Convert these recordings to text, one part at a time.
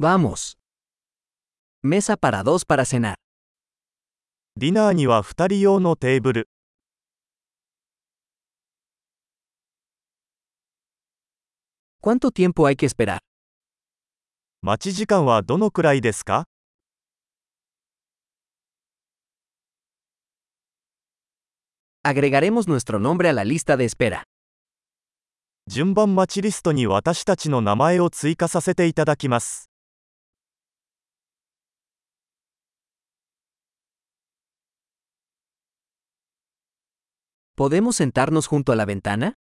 Vamos. Mesa para dos para cenar. ディナーには2人用のテーブル。¿Cuánto tiempo hay que esperar? 待ち時間はどのくらいですか Agregaremos nuestro nombre a la lista de espera. 順番待ちリストに私たちの名前を追加させていただきます。¿Podemos sentarnos junto a la ventana?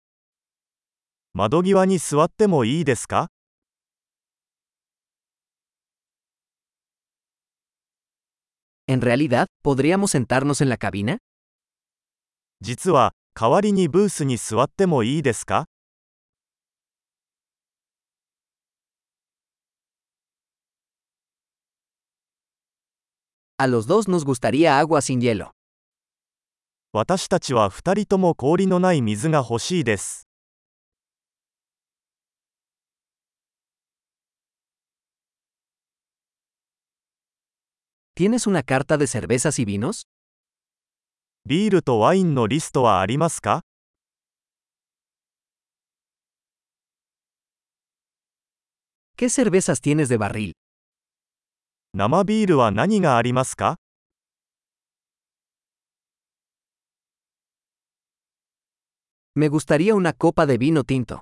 窓際に座ってもいいですか En realidad, ¿podríamos sentarnos en la cabina? 実は、代わりにブースに座ってもいいですか A los dos nos gustaría agua sin hielo. 私たちは2人とも氷のない水が欲しいです。¿Tienes una carta de cervezas y vinos? ビールとワインのリストはありますか ¿Qué cervezas tienes de barril? 生ビールは何がありますか Me gustaría una copa de vino tinto.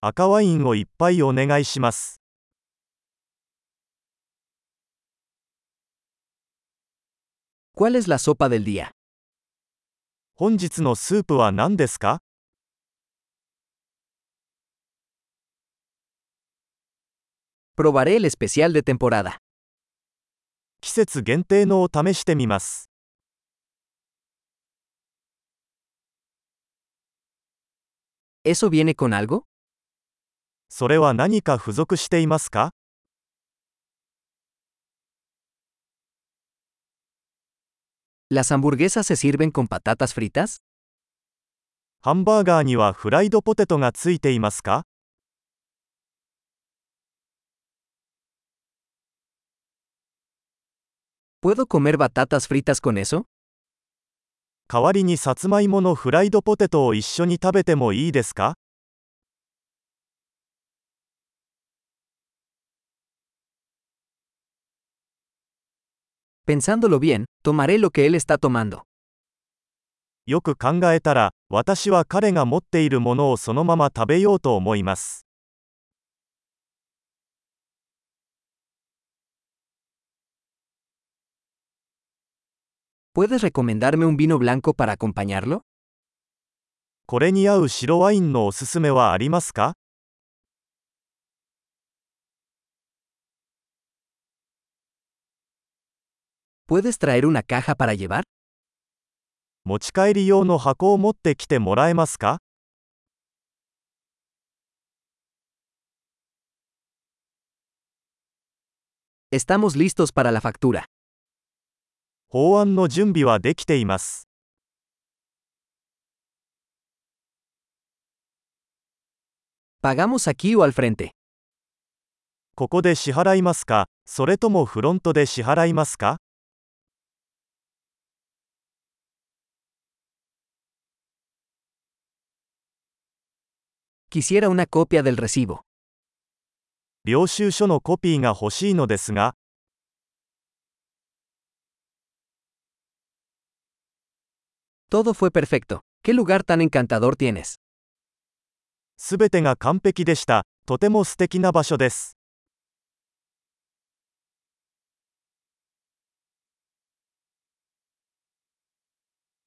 赤ワインをいっぱいお願いします。¿Cuál es la sopa del día? 本日のスープは何ですか Probaré el especial de temporada. 季節限定のを試してみます。¿Eso viene con algo? それは何か付属していますか ¿Las hamburguesas se sirven con patatas fritas? ハンバーガーにはフライドポテトがついていますか ¿Puedo comer batatas fritas con eso? 代わりにさつまいものフライドポテトを一緒に食べてもいいですか？よく考えたら、私は彼が持っているものをそのまま食べようと思います。¿Puedes recomendarme un vino blanco para acompañarlo? これに合う白ワインのおすすめはありますか ¿Puedes traer una caja para llevar? 持ち帰り用の箱を持ってきてもらえますか Estamos listos para la factura. 法案の準備はできています。¿Pagamos aquí o al frente? ここで支払いますか？それともフロントで支払いますか？Quisiera una copia del recibo. 領収書のコピーが欲しいのですが、Todo fue perfecto. ¿Qué lugar tan encantador tienes? すべてが完璧でした。とても素敵な場所です。